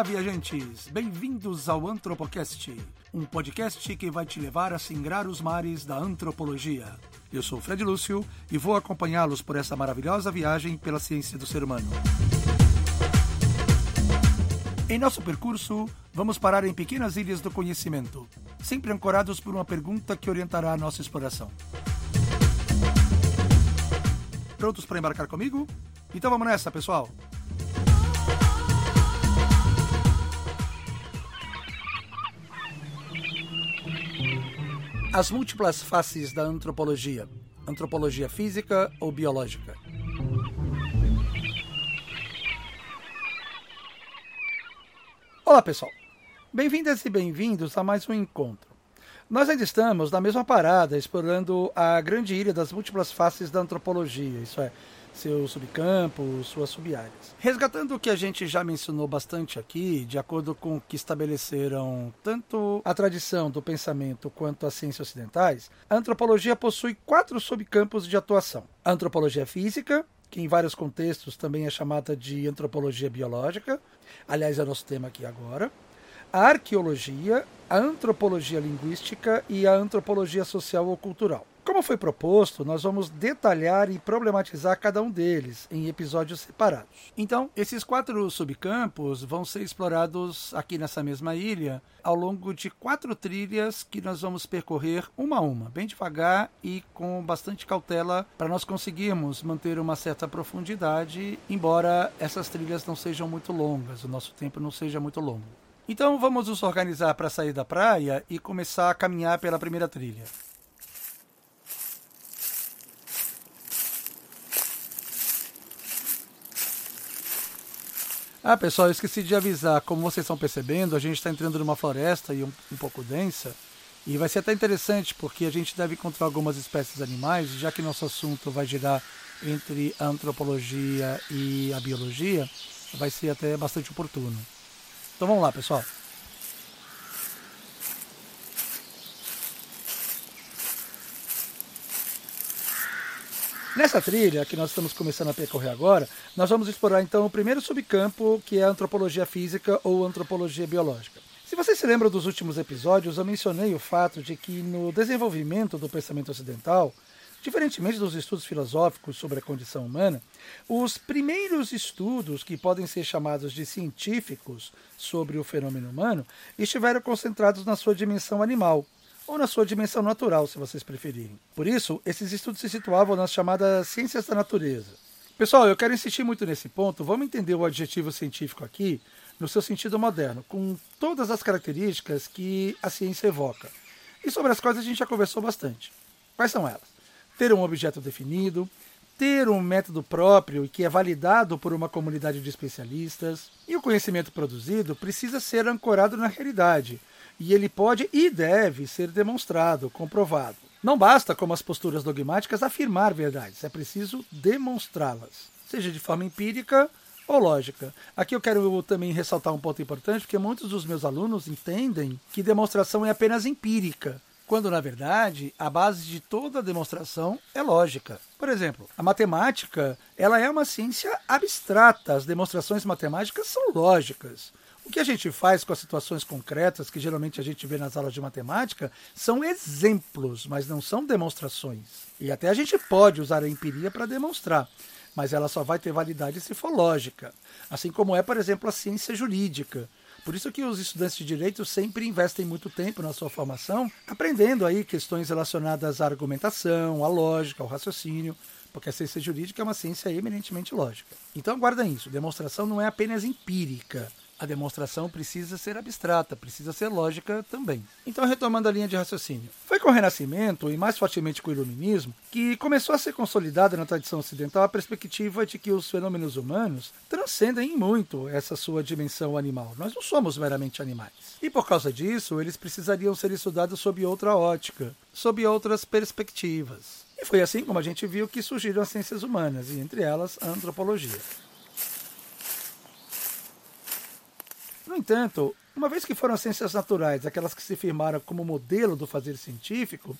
Olá, viajantes! Bem-vindos ao Antropocast, um podcast que vai te levar a singrar os mares da antropologia. Eu sou Fred Lúcio e vou acompanhá-los por essa maravilhosa viagem pela ciência do ser humano. Em nosso percurso, vamos parar em pequenas ilhas do conhecimento, sempre ancorados por uma pergunta que orientará a nossa exploração. Prontos para embarcar comigo? Então vamos nessa, pessoal! As múltiplas faces da antropologia. Antropologia física ou biológica? Olá, pessoal. Bem-vindas e bem-vindos a mais um encontro. Nós ainda estamos na mesma parada, explorando a grande ilha das múltiplas faces da antropologia, isso é, seus subcampos, suas subáreas. Resgatando o que a gente já mencionou bastante aqui, de acordo com o que estabeleceram tanto a tradição do pensamento quanto as ciências ocidentais, a antropologia possui quatro subcampos de atuação: a antropologia física, que em vários contextos também é chamada de antropologia biológica, aliás, é nosso tema aqui agora, a arqueologia, a antropologia linguística e a antropologia social ou cultural. Como foi proposto, nós vamos detalhar e problematizar cada um deles em episódios separados. Então, esses quatro subcampos vão ser explorados aqui nessa mesma ilha ao longo de quatro trilhas que nós vamos percorrer uma a uma, bem devagar e com bastante cautela para nós conseguirmos manter uma certa profundidade, embora essas trilhas não sejam muito longas, o nosso tempo não seja muito longo. Então vamos nos organizar para sair da praia e começar a caminhar pela primeira trilha. Ah, pessoal, eu esqueci de avisar. Como vocês estão percebendo, a gente está entrando numa floresta e um, um, pouco densa. E vai ser até interessante, porque a gente deve encontrar algumas espécies animais, já que nosso assunto vai girar entre a antropologia e a biologia, vai ser até bastante oportuno. Então vamos lá, pessoal. Nessa trilha que nós estamos começando a percorrer agora, nós vamos explorar então o primeiro subcampo, que é a antropologia física ou antropologia biológica. Se você se lembra dos últimos episódios, eu mencionei o fato de que no desenvolvimento do pensamento ocidental, diferentemente dos estudos filosóficos sobre a condição humana, os primeiros estudos que podem ser chamados de científicos sobre o fenômeno humano estiveram concentrados na sua dimensão animal, ou na sua dimensão natural, se vocês preferirem. Por isso, esses estudos se situavam nas chamadas ciências da natureza. Pessoal, eu quero insistir muito nesse ponto. Vamos entender o adjetivo científico aqui no seu sentido moderno, com todas as características que a ciência evoca, e sobre as quais a gente já conversou bastante. Quais são elas? Ter um objeto definido, ter um método próprio e que é validado por uma comunidade de especialistas, e o conhecimento produzido precisa ser ancorado na realidade, e ele pode e deve ser demonstrado, comprovado. Não basta, como as posturas dogmáticas, afirmar verdades, é preciso demonstrá-las, seja de forma empírica ou lógica. Aqui eu quero também ressaltar um ponto importante, porque muitos dos meus alunos entendem que demonstração é apenas empírica, quando na verdade a base de toda demonstração é lógica. Por exemplo, a matemática, ela é uma ciência abstrata, as demonstrações matemáticas são lógicas. O que a gente faz com as situações concretas, que geralmente a gente vê nas aulas de matemática, são exemplos, mas não são demonstrações. E até a gente pode usar a empiria para demonstrar, mas ela só vai ter validade se for lógica. Assim como é, por exemplo, a ciência jurídica. Por isso que os estudantes de direito sempre investem muito tempo na sua formação, aprendendo aí questões relacionadas à argumentação, à lógica, ao raciocínio, porque a ciência jurídica é uma ciência eminentemente lógica. Então guardem isso, demonstração não é apenas empírica, a demonstração precisa ser abstrata, precisa ser lógica também. Então, retomando a linha de raciocínio. Foi com o Renascimento, e mais fortemente com o Iluminismo, que começou a ser consolidada na tradição ocidental a perspectiva de que os fenômenos humanos transcendem muito essa sua dimensão animal. Nós não somos meramente animais. E por causa disso, eles precisariam ser estudados sob outra ótica, sob outras perspectivas. E foi assim como a gente viu que surgiram as ciências humanas, e entre elas a antropologia. No entanto, uma vez que foram as ciências naturais aquelas que se firmaram como modelo do fazer científico,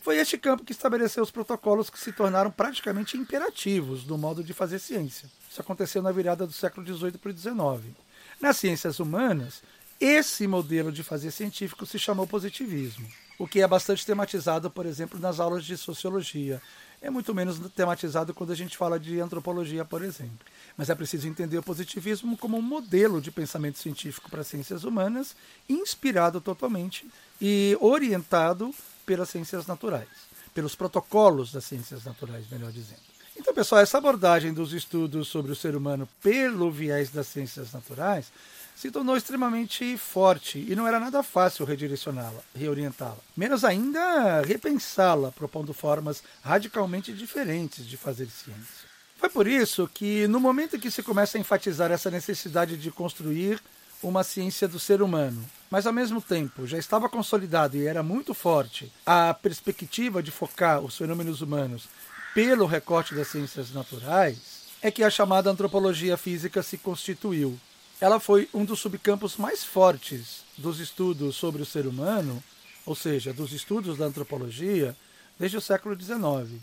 foi este campo que estabeleceu os protocolos que se tornaram praticamente imperativos no modo de fazer ciência. Isso aconteceu na virada do século XVIII para o XIX. Nas ciências humanas, esse modelo de fazer científico se chamou positivismo, o que é bastante tematizado, por exemplo, nas aulas de sociologia. É muito menos tematizado quando a gente fala de antropologia, por exemplo. Mas é preciso entender o positivismo como um modelo de pensamento científico para as ciências humanas, inspirado totalmente e orientado pelas ciências naturais, pelos protocolos das ciências naturais, melhor dizendo. Então, pessoal, essa abordagem dos estudos sobre o ser humano pelo viés das ciências naturais se tornou extremamente forte e não era nada fácil redirecioná-la, reorientá-la. Menos ainda repensá-la, propondo formas radicalmente diferentes de fazer ciência. Foi por isso que, no momento em que se começa a enfatizar essa necessidade de construir uma ciência do ser humano, mas ao mesmo tempo já estava consolidado e era muito forte a perspectiva de focar os fenômenos humanos pelo recorte das ciências naturais, é que a chamada antropologia física se constituiu. Ela foi um dos subcampos mais fortes dos estudos sobre o ser humano, ou seja, dos estudos da antropologia, desde o século XIX.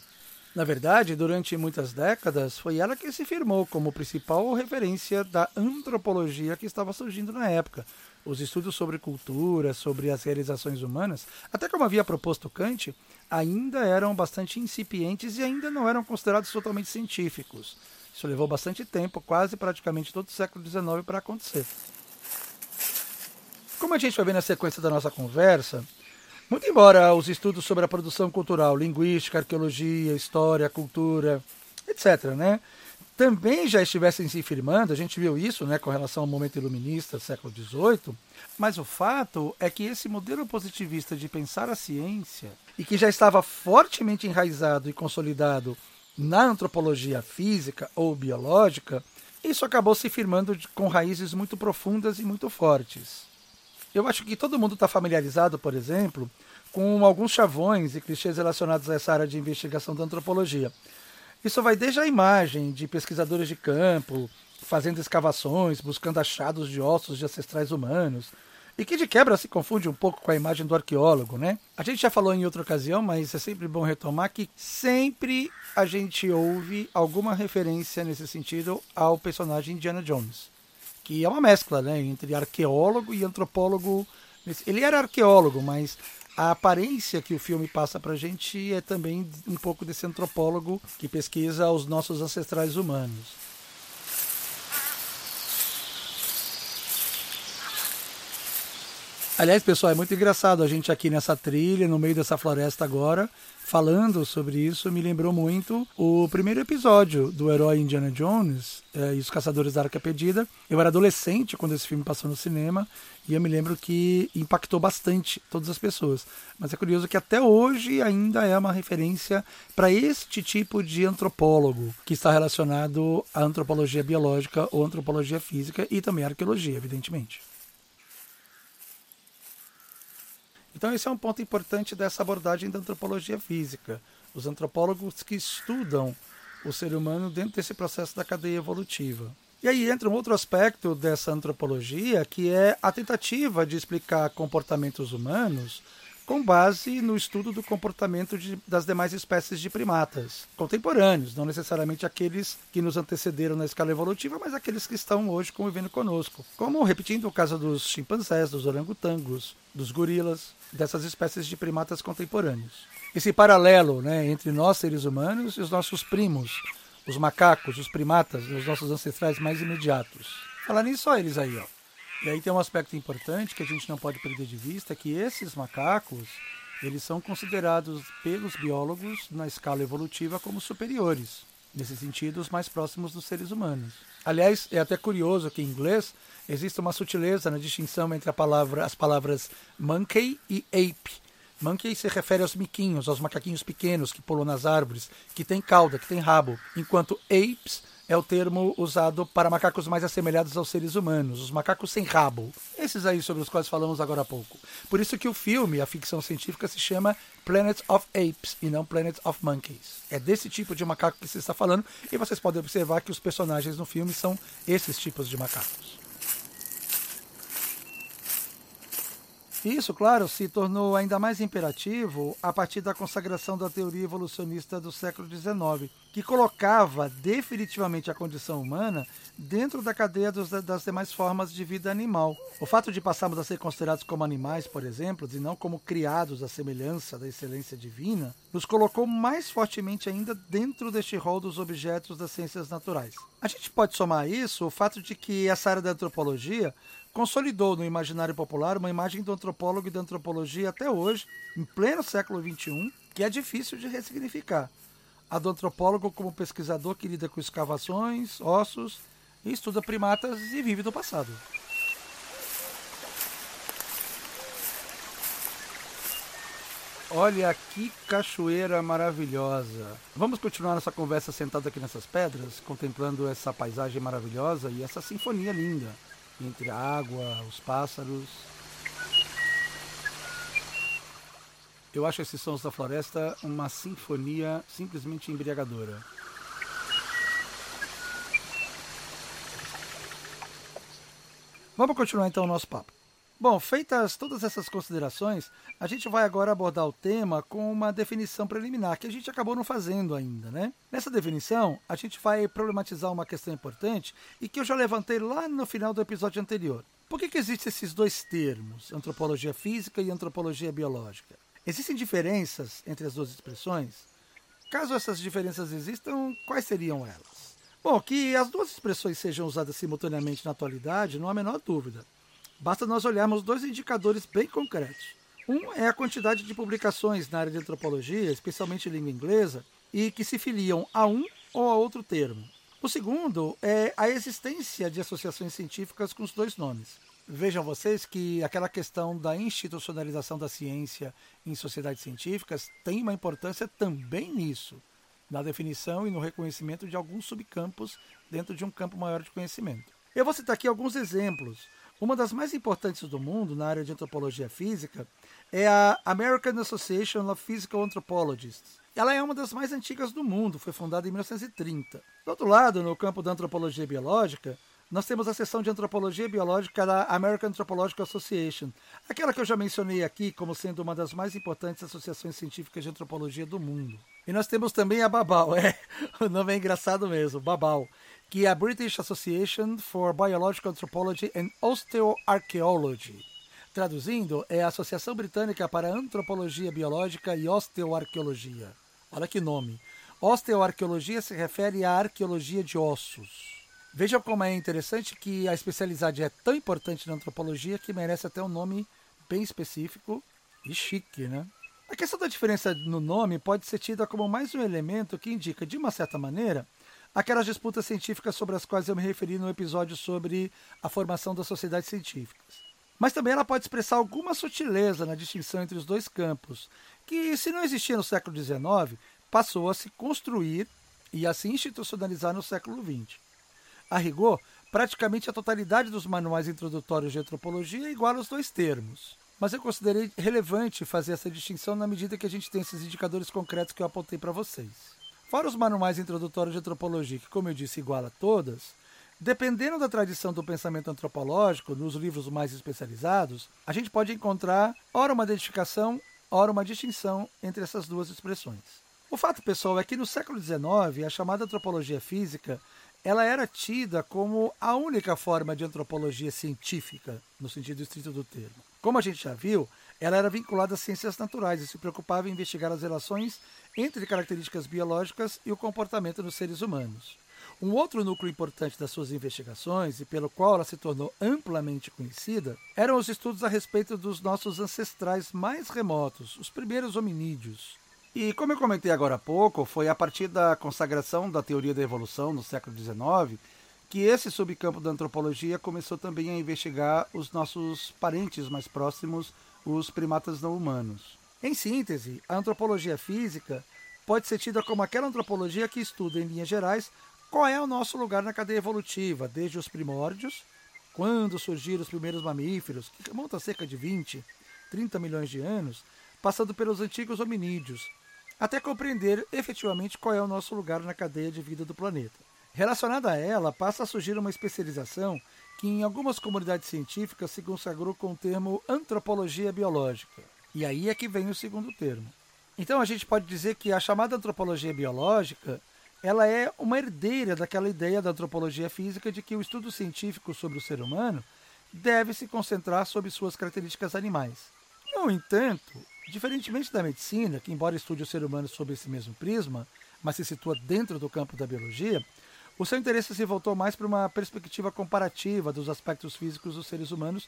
Na verdade, durante muitas décadas, foi ela que se firmou como principal referência da antropologia que estava surgindo na época. Os estudos sobre cultura, sobre as realizações humanas, até como havia proposto Kant, ainda eram bastante incipientes e ainda não eram considerados totalmente científicos. Isso levou bastante tempo, quase praticamente todo o século XIX, para acontecer. Como a gente vai ver na sequência da nossa conversa, muito embora os estudos sobre a produção cultural, linguística, arqueologia, história, cultura, etc., né, também já estivessem se firmando, a gente viu isso né, com relação ao momento iluminista do século XVIII, mas o fato é que esse modelo positivista de pensar a ciência, e que já estava fortemente enraizado e consolidado na antropologia física ou biológica, isso acabou se firmando com raízes muito profundas e muito fortes. Eu acho que todo mundo está familiarizado, por exemplo, com alguns chavões e clichês relacionados a essa área de investigação da antropologia. Isso vai desde a imagem de pesquisadores de campo, fazendo escavações, buscando achados de ossos de ancestrais humanos, e que de quebra se confunde um pouco com a imagem do arqueólogo, né? A gente já falou em outra ocasião, mas é sempre bom retomar que sempre a gente ouve alguma referência nesse sentido ao personagem Indiana Jones que é uma mescla né, entre arqueólogo e antropólogo. Ele era arqueólogo, mas a aparência que o filme passa para a gente é também um pouco desse antropólogo que pesquisa os nossos ancestrais humanos. Aliás, pessoal, é muito engraçado a gente aqui nessa trilha, no meio dessa floresta agora, falando sobre isso, me lembrou muito o primeiro episódio do herói Indiana Jones é, e os Caçadores da Arca Perdida. Eu era adolescente quando esse filme passou no cinema e eu me lembro que impactou bastante todas as pessoas. Mas é curioso que até hoje ainda é uma referência para este tipo de antropólogo que está relacionado à antropologia biológica ou antropologia física e também à arqueologia, evidentemente. Então, esse é um ponto importante dessa abordagem da antropologia física. Os antropólogos que estudam o ser humano dentro desse processo da cadeia evolutiva. E aí entra um outro aspecto dessa antropologia, que é a tentativa de explicar comportamentos humanos com base no estudo do comportamento de, das demais espécies de primatas contemporâneos, não necessariamente aqueles que nos antecederam na escala evolutiva, mas aqueles que estão hoje convivendo conosco. Como, repetindo, o caso dos chimpanzés, dos orangotangos, dos gorilas, dessas espécies de primatas contemporâneos. Esse paralelo né, entre nós, seres humanos, e os nossos primos, os macacos, os primatas, os nossos ancestrais mais imediatos. Falar nisso, só eles aí, ó. E aí tem um aspecto importante que a gente não pode perder de vista, que esses macacos, eles são considerados pelos biólogos na escala evolutiva como superiores, nesse sentido, os mais próximos dos seres humanos. Aliás, é até curioso que em inglês existe uma sutileza na distinção entre palavra, as palavras monkey e ape. Monkey se refere aos miquinhos, aos macaquinhos pequenos que pulam nas árvores, que têm cauda, que têm rabo, enquanto apes é o termo usado para macacos mais assemelhados aos seres humanos, os macacos sem rabo. Esses aí sobre os quais falamos agora há pouco. Por isso que o filme, a ficção científica, se chama Planet of Apes e não Planet of Monkeys. É desse tipo de macaco que se está falando e vocês podem observar que os personagens no filme são esses tipos de macacos. Isso, claro, se tornou ainda mais imperativo a partir da consagração da teoria evolucionista do século XIX que colocava definitivamente a condição humana dentro da cadeia dos, das demais formas de vida animal. O fato de passarmos a ser considerados como animais, por exemplo, e não como criados à semelhança da excelência divina, nos colocou mais fortemente ainda dentro deste rol dos objetos das ciências naturais. A gente pode somar a isso o fato de que essa área da antropologia consolidou no imaginário popular uma imagem do antropólogo e da antropologia até hoje, em pleno século XXI, que é difícil de ressignificar a do antropólogo como pesquisador que lida com escavações, ossos e estuda primatas e vive do passado. Olha que cachoeira maravilhosa. Vamos continuar nossa conversa sentado aqui nessas pedras, contemplando essa paisagem maravilhosa e essa sinfonia linda entre a água, os pássaros Eu acho esses sons da floresta uma sinfonia simplesmente embriagadora. Vamos continuar então o nosso papo. Bom, feitas todas essas considerações, a gente vai agora abordar o tema com uma definição preliminar, que a gente acabou não fazendo ainda, né? Nessa definição, a gente vai problematizar uma questão importante e que eu já levantei lá no final do episódio anterior. Por que, que existem esses dois termos, antropologia física e antropologia biológica? Existem diferenças entre as duas expressões? Caso essas diferenças existam, quais seriam elas? Bom, que as duas expressões sejam usadas simultaneamente na atualidade, não há a menor dúvida. Basta nós olharmos dois indicadores bem concretos. Um é a quantidade de publicações na área de antropologia, especialmente em língua inglesa, e que se filiam a um ou a outro termo. O segundo é a existência de associações científicas com os dois nomes. Vejam vocês que aquela questão da institucionalização da ciência em sociedades científicas tem uma importância também nisso, na definição e no reconhecimento de alguns subcampos dentro de um campo maior de conhecimento. Eu vou citar aqui alguns exemplos. Uma das mais importantes do mundo na área de antropologia física é a American Association of Physical Anthropologists. Ela é uma das mais antigas do mundo, foi fundada em 1930. Do outro lado, no campo da antropologia biológica, nós temos a seção de antropologia biológica da American Anthropological Association, aquela que eu já mencionei aqui como sendo uma das mais importantes associações científicas de antropologia do mundo. E nós temos também a Babal, é, o nome é engraçado mesmo, Babal, que é a British Association for Biological Anthropology and Osteoarchaeology. Traduzindo, é a Associação Britânica para Antropologia Biológica e Osteoarqueologia. Olha que nome. Osteoarqueologia se refere à arqueologia de ossos. Veja como é interessante que a especialidade é tão importante na antropologia que merece até um nome bem específico e chique, né? A questão da diferença no nome pode ser tida como mais um elemento que indica, de uma certa maneira, aquelas disputas científicas sobre as quais eu me referi no episódio sobre a formação das sociedades científicas. Mas também ela pode expressar alguma sutileza na distinção entre os dois campos, que, se não existia no século XIX, passou a se construir e a se institucionalizar no século XX. A rigor, praticamente a totalidade dos manuais introdutórios de antropologia igual aos dois termos. Mas eu considerei relevante fazer essa distinção na medida que a gente tem esses indicadores concretos que eu apontei para vocês. Fora os manuais introdutórios de antropologia, que, como eu disse, iguala todas, dependendo da tradição do pensamento antropológico, nos livros mais especializados, a gente pode encontrar ora uma identificação, ora uma distinção entre essas duas expressões. O fato, pessoal, é que no século XIX, a chamada antropologia física ela era tida como a única forma de antropologia científica, no sentido estrito do termo. Como a gente já viu, ela era vinculada às ciências naturais e se preocupava em investigar as relações entre características biológicas e o comportamento dos seres humanos. Um outro núcleo importante das suas investigações, e pelo qual ela se tornou amplamente conhecida, eram os estudos a respeito dos nossos ancestrais mais remotos, os primeiros hominídeos, e como eu comentei agora há pouco, foi a partir da consagração da teoria da evolução no século XIX que esse subcampo da antropologia começou também a investigar os nossos parentes mais próximos, os primatas não humanos. Em síntese, a antropologia física pode ser tida como aquela antropologia que estuda, em linhas gerais, qual é o nosso lugar na cadeia evolutiva, desde os primórdios, quando surgiram os primeiros mamíferos, que remonta cerca de 20, 30 milhões de anos, passando pelos antigos hominídeos, até compreender efetivamente qual é o nosso lugar na cadeia de vida do planeta. Relacionada a ela, passa a surgir uma especialização que em algumas comunidades científicas se consagrou com o termo antropologia biológica. E aí é que vem o segundo termo. Então a gente pode dizer que a chamada antropologia biológica ela é uma herdeira daquela ideia da antropologia física de que o estudo científico sobre o ser humano deve se concentrar sobre suas características animais. No entanto, diferentemente da medicina, que embora estude o ser humano sob esse mesmo prisma, mas se situa dentro do campo da biologia, o seu interesse se voltou mais para uma perspectiva comparativa dos aspectos físicos dos seres humanos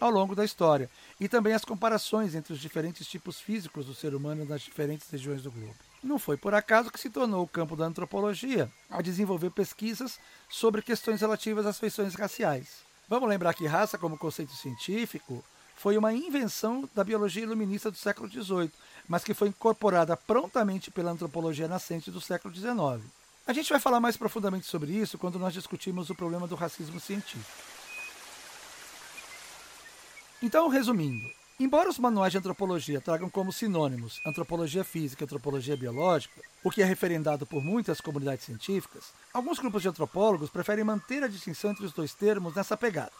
ao longo da história, e também as comparações entre os diferentes tipos físicos do ser humano nas diferentes regiões do globo. Não foi por acaso que se tornou o campo da antropologia a desenvolver pesquisas sobre questões relativas às feições raciais. Vamos lembrar que raça, como conceito científico, foi uma invenção da biologia iluminista do século XVIII, mas que foi incorporada prontamente pela antropologia nascente do século XIX. A gente vai falar mais profundamente sobre isso quando nós discutirmos o problema do racismo científico. Então, resumindo, embora os manuais de antropologia tragam como sinônimos antropologia física e antropologia biológica, o que é referendado por muitas comunidades científicas, alguns grupos de antropólogos preferem manter a distinção entre os dois termos nessa pegada.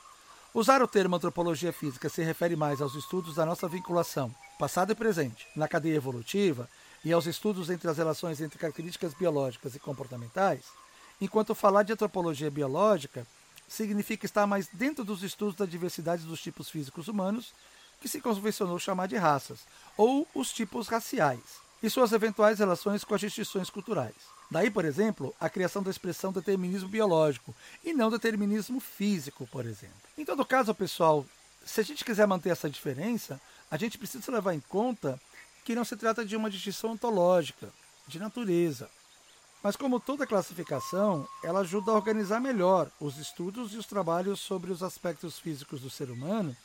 Usar o termo antropologia física se refere mais aos estudos da nossa vinculação, passado e presente, na cadeia evolutiva e aos estudos entre as relações entre características biológicas e comportamentais, enquanto falar de antropologia biológica significa estar mais dentro dos estudos da diversidade dos tipos físicos humanos, que se convencionou chamar de raças, ou os tipos raciais, e suas eventuais relações com as distinções culturais. Daí, por exemplo, a criação da expressão determinismo biológico e não determinismo físico, por exemplo. Em todo caso, pessoal, se a gente quiser manter essa diferença, a gente precisa levar em conta que não se trata de uma distinção ontológica, de natureza, mas como toda classificação, ela ajuda a organizar melhor os estudos e os trabalhos sobre os aspectos físicos do ser humano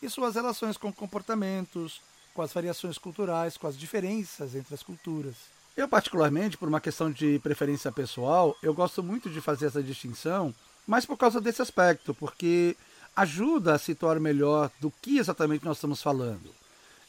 e suas relações com comportamentos, com as variações culturais, com as diferenças entre as culturas. Eu, particularmente, por uma questão de preferência pessoal, eu gosto muito de fazer essa distinção, mas por causa desse aspecto, porque ajuda a situar melhor do que exatamente nós estamos falando.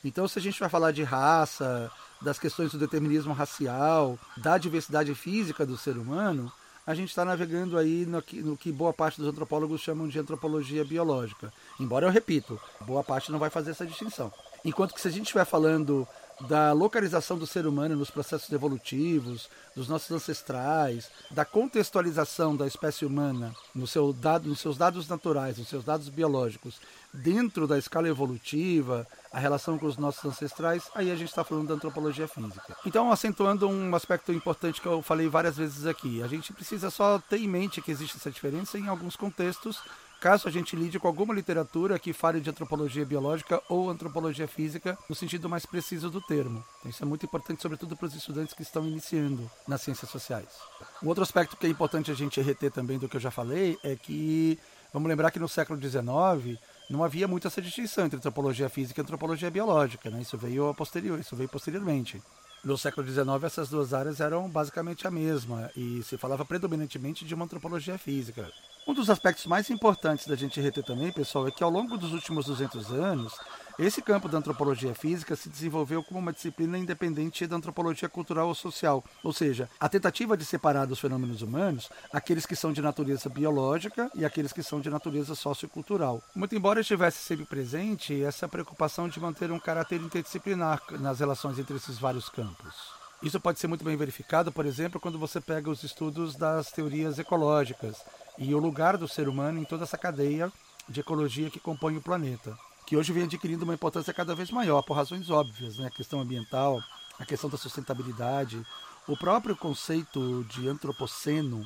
Então, se a gente vai falar de raça, das questões do determinismo racial, da diversidade física do ser humano, a gente está navegando aí no que, no que, boa parte dos antropólogos chamam de antropologia biológica. Embora eu repito, boa parte não vai fazer essa distinção. Enquanto que se a gente estiver falando da localização do ser humano nos processos evolutivos, dos nossos ancestrais, da contextualização da espécie humana no seu dado, nos seus dados naturais, nos seus dados biológicos, dentro da escala evolutiva, a relação com os nossos ancestrais, aí a gente está falando da antropologia física. Então, acentuando um aspecto importante que eu falei várias vezes aqui, a gente precisa só ter em mente que existe essa diferença em alguns contextos caso a gente lide com alguma literatura que fale de antropologia biológica ou antropologia física no sentido mais preciso do termo. Então, isso é muito importante, sobretudo para os estudantes que estão iniciando nas ciências sociais. Um outro aspecto que é importante a gente reter também do que eu já falei é que, vamos lembrar que no século XIX não havia muito essa distinção entre antropologia física e antropologia biológica, né? Isso veio a posterior, isso veio posteriormente. No século XIX, essas duas áreas eram basicamente a mesma e se falava predominantemente de uma antropologia física. Um dos aspectos mais importantes da gente reter também, pessoal, é que ao longo dos últimos 200 anos, esse campo da antropologia física se desenvolveu como uma disciplina independente da antropologia cultural ou social, ou seja, a tentativa de separar dos fenômenos humanos aqueles que são de natureza biológica e aqueles que são de natureza sociocultural. Muito embora estivesse sempre presente essa preocupação de manter um caráter interdisciplinar nas relações entre esses vários campos. Isso pode ser muito bem verificado, por exemplo, quando você pega os estudos das teorias ecológicas, e o lugar do ser humano em toda essa cadeia de ecologia que compõe o planeta, que hoje vem adquirindo uma importância cada vez maior por razões óbvias, né? A questão ambiental, a questão da sustentabilidade, o próprio conceito de antropoceno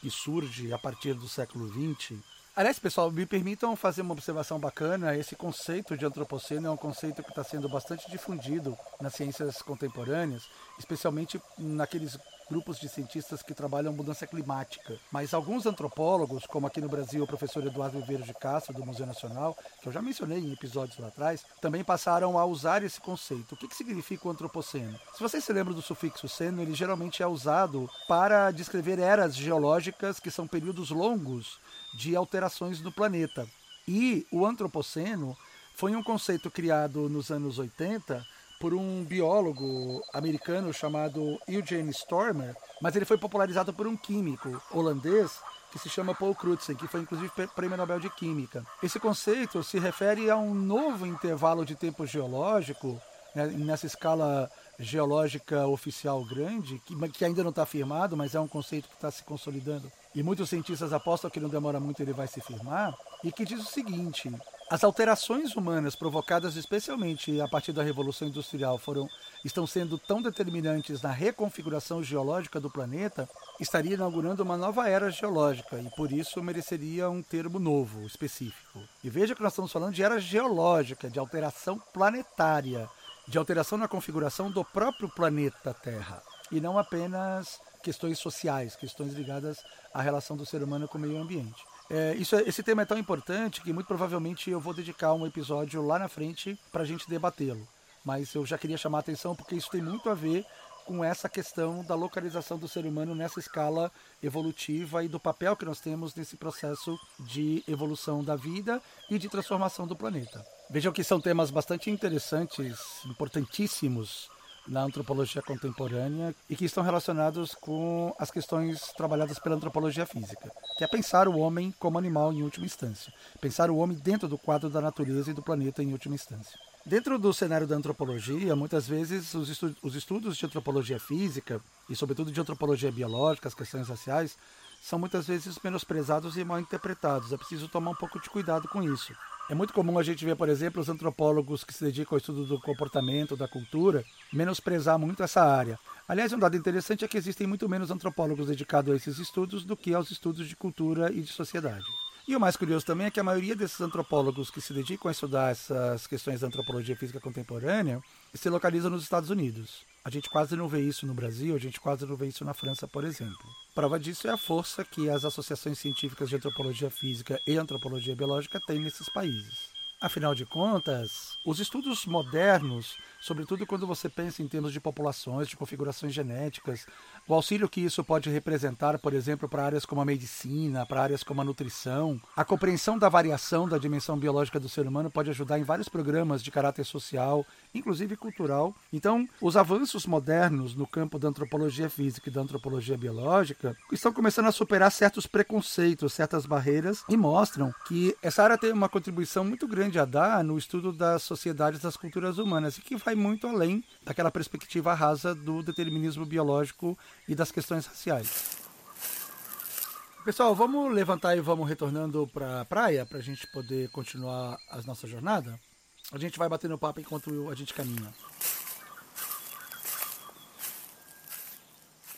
que surge a partir do século XX. Aliás, pessoal, me permitam fazer uma observação bacana. Esse conceito de antropoceno é um conceito que está sendo bastante difundido nas ciências contemporâneas, especialmente naqueles grupos de cientistas que trabalham mudança climática. Mas alguns antropólogos, como aqui no Brasil o professor Eduardo Viveiro de Castro, do Museu Nacional, que eu já mencionei em episódios lá atrás, também passaram a usar esse conceito. O que, que significa o antropoceno? Se vocês se lembram do sufixo seno, ele geralmente é usado para descrever eras geológicas que são períodos longos de alterações no planeta. E o antropoceno foi um conceito criado nos anos 80 por um biólogo americano chamado Eugene Stormer, mas ele foi popularizado por um químico holandês que se chama Paul Crutzen, que foi inclusive prêmio Nobel de Química. Esse conceito se refere a um novo intervalo de tempo geológico, né, nessa escala geológica oficial grande, que, que ainda não está firmado, mas é um conceito que está se consolidando. E muitos cientistas apostam que não demora muito ele vai se firmar, e que diz o seguinte: as alterações humanas provocadas especialmente a partir da Revolução Industrial foram, estão sendo tão determinantes na reconfiguração geológica do planeta, estaria inaugurando uma nova era geológica e por isso mereceria um termo novo, específico. E veja que nós estamos falando de era geológica, de alteração planetária, de alteração na configuração do próprio planeta Terra, e não apenas questões sociais, questões ligadas à relação do ser humano com o meio ambiente. É, isso, é, esse tema é tão importante que muito provavelmente eu vou dedicar um episódio lá na frente para a gente debatê-lo. Mas eu já queria chamar a atenção porque isso tem muito a ver com essa questão da localização do ser humano nessa escala evolutiva e do papel que nós temos nesse processo de evolução da vida e de transformação do planeta. Vejam que são temas bastante interessantes, importantíssimos na antropologia contemporânea e que estão relacionados com as questões trabalhadas pela antropologia física, que é pensar o homem como animal em última instância, pensar o homem dentro do quadro da natureza e do planeta em última instância. Dentro do cenário da antropologia, muitas vezes os, estu os estudos de antropologia física e, sobretudo, de antropologia biológica, as questões raciais, são muitas vezes menosprezados e mal interpretados. É preciso tomar um pouco de cuidado com isso. É muito comum a gente ver, por exemplo, os antropólogos que se dedicam ao estudo do comportamento, da cultura, menosprezar muito essa área. Aliás, um dado interessante é que existem muito menos antropólogos dedicados a esses estudos do que aos estudos de cultura e de sociedade. E o mais curioso também é que a maioria desses antropólogos que se dedicam a estudar essas questões da antropologia física contemporânea se localizam nos Estados Unidos. A gente quase não vê isso no Brasil, a gente quase não vê isso na França, por exemplo. Prova disso é a força que as associações científicas de antropologia física e antropologia biológica têm nesses países. Afinal de contas, os estudos modernos, sobretudo quando você pensa em termos de populações, de configurações genéticas, o auxílio que isso pode representar, por exemplo, para áreas como a medicina, para áreas como a nutrição, a compreensão da variação da dimensão biológica do ser humano pode ajudar em vários programas de caráter social, inclusive cultural. Então, os avanços modernos no campo da antropologia física e da antropologia biológica estão começando a superar certos preconceitos, certas barreiras e mostram que essa área tem uma contribuição muito grande grande a dar no estudo das sociedades das culturas humanas e que vai muito além daquela perspectiva rasa do determinismo biológico e das questões raciais. Pessoal, vamos levantar e vamos retornando para a praia para a gente poder continuar a nossa jornada. A gente vai batendo papo enquanto a gente caminha.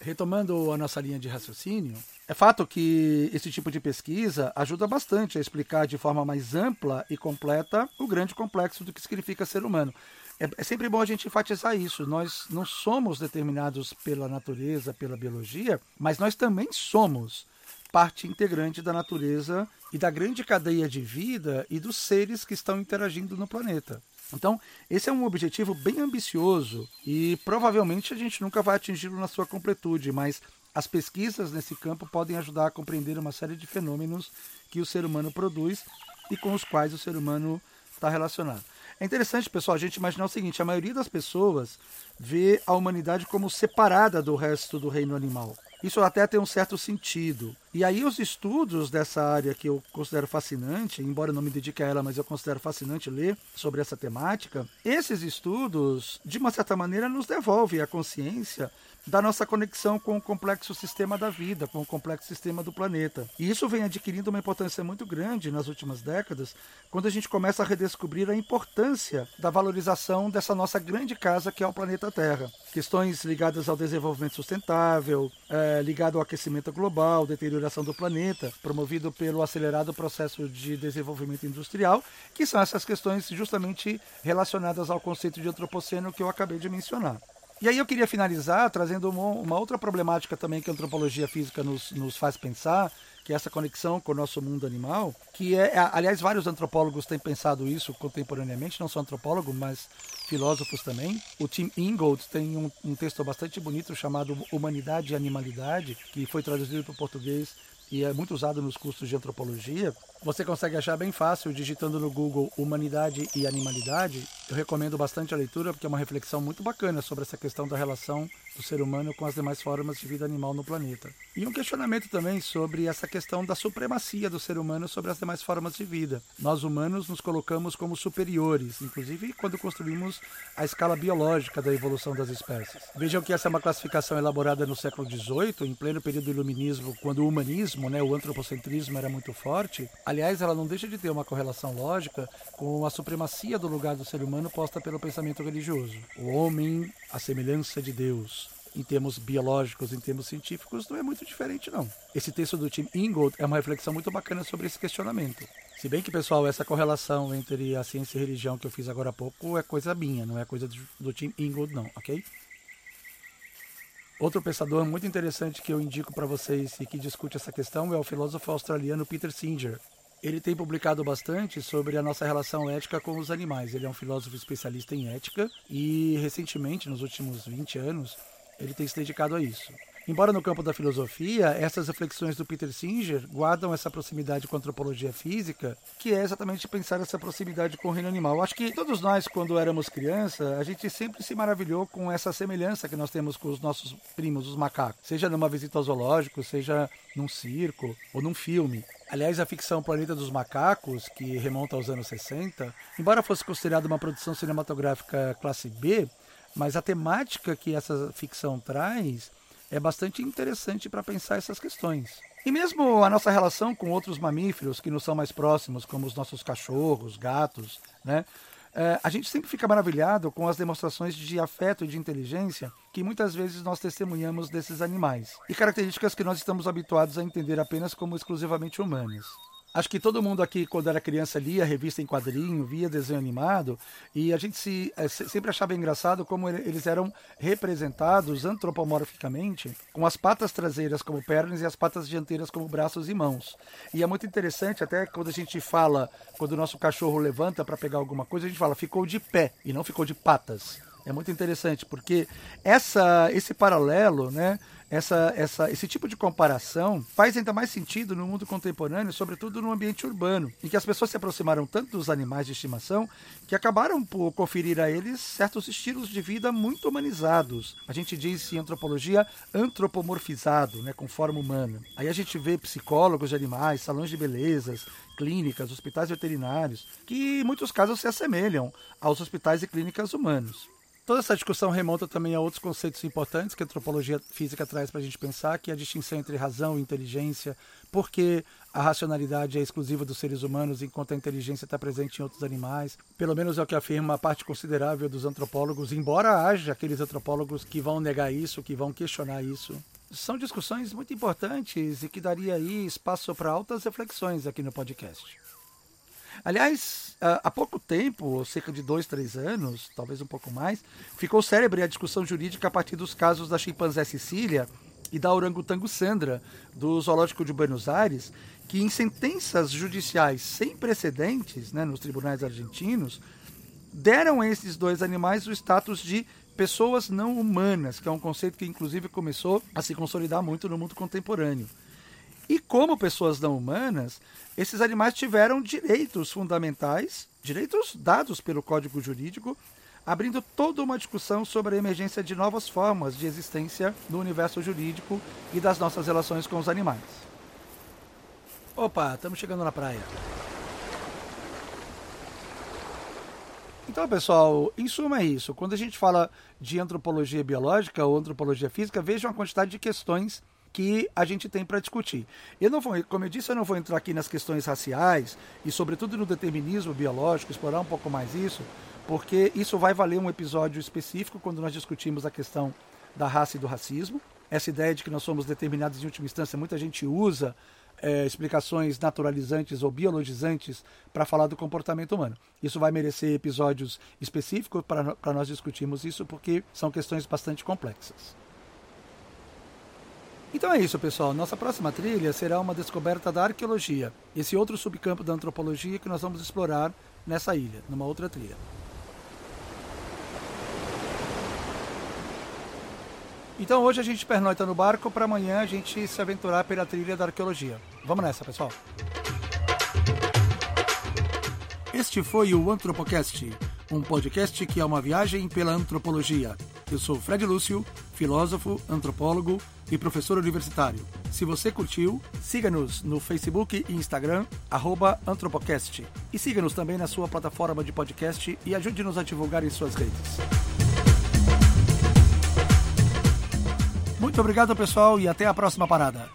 Retomando a nossa linha de raciocínio, é fato que esse tipo de pesquisa ajuda bastante a explicar de forma mais ampla e completa o grande complexo do que significa ser humano. É, é, sempre bom a gente enfatizar isso. Nós não somos determinados pela natureza, pela biologia, mas nós também somos parte integrante da natureza e da grande cadeia de vida e dos seres que estão interagindo no planeta. Então, esse é um objetivo bem ambicioso e provavelmente a gente nunca vai atingi-lo na sua completude, mas as pesquisas nesse campo podem ajudar a compreender uma série de fenômenos que o ser humano produz e com os quais o ser humano está relacionado. É interessante, pessoal, a gente imaginar o seguinte: a maioria das pessoas vê a humanidade como separada do resto do reino animal. Isso até tem um certo sentido. E aí os estudos dessa área que eu considero fascinante, embora eu não me dedique a ela, mas eu considero fascinante ler sobre essa temática, esses estudos, de uma certa maneira, nos devolvem a consciência da nossa conexão com o complexo sistema da vida, com o complexo sistema do planeta. E isso vem adquirindo uma importância muito grande nas últimas décadas, quando a gente começa a redescobrir a importância da valorização dessa nossa grande casa que é o planeta Terra. Questões ligadas ao desenvolvimento sustentável, é, ligado ao aquecimento global, deterioração do planeta, promovido pelo acelerado processo de desenvolvimento industrial, que são essas questões justamente relacionadas ao conceito de antropoceno que eu acabei de mencionar. E aí eu queria finalizar trazendo uma, uma, outra problemática também que a antropologia física nos, nos faz pensar, que é essa conexão com o nosso mundo animal, que é, aliás, vários antropólogos têm pensado isso contemporaneamente, não só antropólogos, mas filósofos também. O Tim Ingold tem um, um texto bastante bonito chamado Humanidade e Animalidade, que foi traduzido para o português e é muito usado nos cursos de antropologia, Você consegue achar bem fácil digitando no Google Humanidade e Animalidade. Eu recomendo bastante a leitura porque é uma reflexão muito bacana sobre essa questão da relação do ser humano com as demais formas de vida animal no planeta. E um questionamento também sobre essa questão da supremacia do ser humano sobre as demais formas de vida. Nós humanos nos colocamos como superiores, inclusive quando construímos a escala biológica da evolução das espécies. Vejam que essa é uma classificação elaborada no século XVIII, em pleno período do iluminismo, quando o humanismo, né, o antropocentrismo era muito forte. Aliás, ela não deixa de ter uma correlação lógica com a supremacia do lugar do ser humano posta pelo pensamento religioso. O homem, a semelhança de Deus em termos biológicos, em termos científicos, não é muito diferente, não. Esse texto do Tim Ingold é uma reflexão muito bacana sobre esse questionamento. Se bem que, pessoal, essa correlação entre a ciência e a religião que eu fiz agora há pouco é coisa minha, não é coisa do Tim Ingold, não, ok? Outro pensador muito interessante que eu indico para vocês e que discute essa questão é o filósofo australiano Peter Singer. Ele tem publicado bastante sobre a nossa relação ética com os animais. Ele é um filósofo especialista em ética e, recentemente, nos últimos 20 anos, ele tem se dedicado a isso. Embora no campo da filosofia, essas reflexões do Peter Singer guardam essa proximidade com a antropologia física, que é exatamente pensar essa proximidade com o reino animal. Acho que todos nós, quando éramos criança, a gente sempre se maravilhou com essa semelhança que nós temos com os nossos primos, os macacos. Seja numa visita ao zoológico, seja num circo ou num filme. Aliás, a ficção Planeta dos Macacos, que remonta aos anos 60, embora fosse considerada uma produção cinematográfica classe B, mas a temática que essa ficção traz é bastante interessante para pensar essas questões. E mesmo a nossa relação com outros mamíferos que nos são mais próximos, como os nossos cachorros, gatos, né? É, a gente sempre fica maravilhado com as demonstrações de afeto e de inteligência que muitas vezes nós testemunhamos desses animais, e características que nós estamos habituados a entender apenas como exclusivamente humanas. Acho que todo mundo aqui, quando era criança, lia revista em quadrinho, via desenho animado, e a gente se, é, sempre achava engraçado como eles eram representados antropomorficamente, com as patas traseiras como pernas e as patas dianteiras como braços e mãos. E é muito interessante, até quando a gente fala, quando o nosso cachorro levanta para pegar alguma coisa, a gente fala ficou de pé e não ficou de patas. É muito interessante, porque essa, esse paralelo, né? Essa, essa, esse tipo de comparação faz ainda mais sentido no mundo contemporâneo, sobretudo no ambiente urbano, em que as pessoas se aproximaram tanto dos animais de estimação que acabaram por conferir a eles certos estilos de vida muito humanizados. A gente diz em antropologia antropomorfizado, né, com forma humana. Aí a gente vê psicólogos de animais, salões de belezas, clínicas, hospitais veterinários, que em muitos casos se assemelham aos hospitais e clínicas humanos. Toda essa discussão remonta também a outros conceitos importantes que a antropologia física traz para a gente pensar, que é a distinção entre razão e inteligência, porque a racionalidade é exclusiva dos seres humanos, enquanto a inteligência está presente em outros animais. Pelo menos é o que afirma a parte considerável dos antropólogos, embora haja aqueles antropólogos que vão negar isso, que vão questionar isso. São discussões muito importantes e que daria aí espaço para altas reflexões aqui no podcast. Aliás, há pouco tempo, cerca de dois, três anos, talvez um pouco mais, ficou célebre a discussão jurídica a partir dos casos da chimpanzé Cecília e da orangotango Sandra, do Zoológico de Buenos Aires, que em sentenças judiciais sem precedentes né, nos tribunais argentinos, deram a esses dois animais o status de pessoas não humanas, que é um conceito que inclusive começou a se consolidar muito no mundo contemporâneo. E como pessoas não humanas, esses animais tiveram direitos fundamentais, direitos dados pelo Código Jurídico, abrindo toda uma discussão sobre a emergência de novas formas de existência no universo jurídico e das nossas relações com os animais. Opa, estamos chegando na praia. Então, pessoal, em suma é isso. Quando a gente fala de antropologia biológica ou antropologia física, vejam a quantidade de questões que a gente tem para discutir. Eu não vou, como eu disse, eu não vou entrar aqui nas questões raciais e, sobretudo, no determinismo biológico, explorar um pouco mais isso, porque isso vai valer um episódio específico quando nós discutimos a questão da raça e do racismo. Essa ideia de que nós somos determinados em última instância, muita gente usa é, explicações naturalizantes ou biologizantes para falar do comportamento humano. Isso vai merecer episódios específicos para nós discutirmos isso, porque são questões bastante complexas. Então é isso, pessoal. Nossa próxima trilha será uma descoberta da arqueologia, esse outro subcampo da antropologia que nós vamos explorar nessa ilha, numa outra trilha. Então hoje a gente pernoita no barco para amanhã a gente se aventurar pela trilha da arqueologia. Vamos nessa, pessoal. Este foi o Antropocast, um podcast que é uma viagem pela antropologia. Eu sou Fred Lúcio, filósofo, antropólogo e professor universitário. Se você curtiu, siga-nos no Facebook e Instagram, Antropocast. E siga-nos também na sua plataforma de podcast e ajude-nos a divulgar em suas redes. Muito obrigado, pessoal, e até a próxima parada.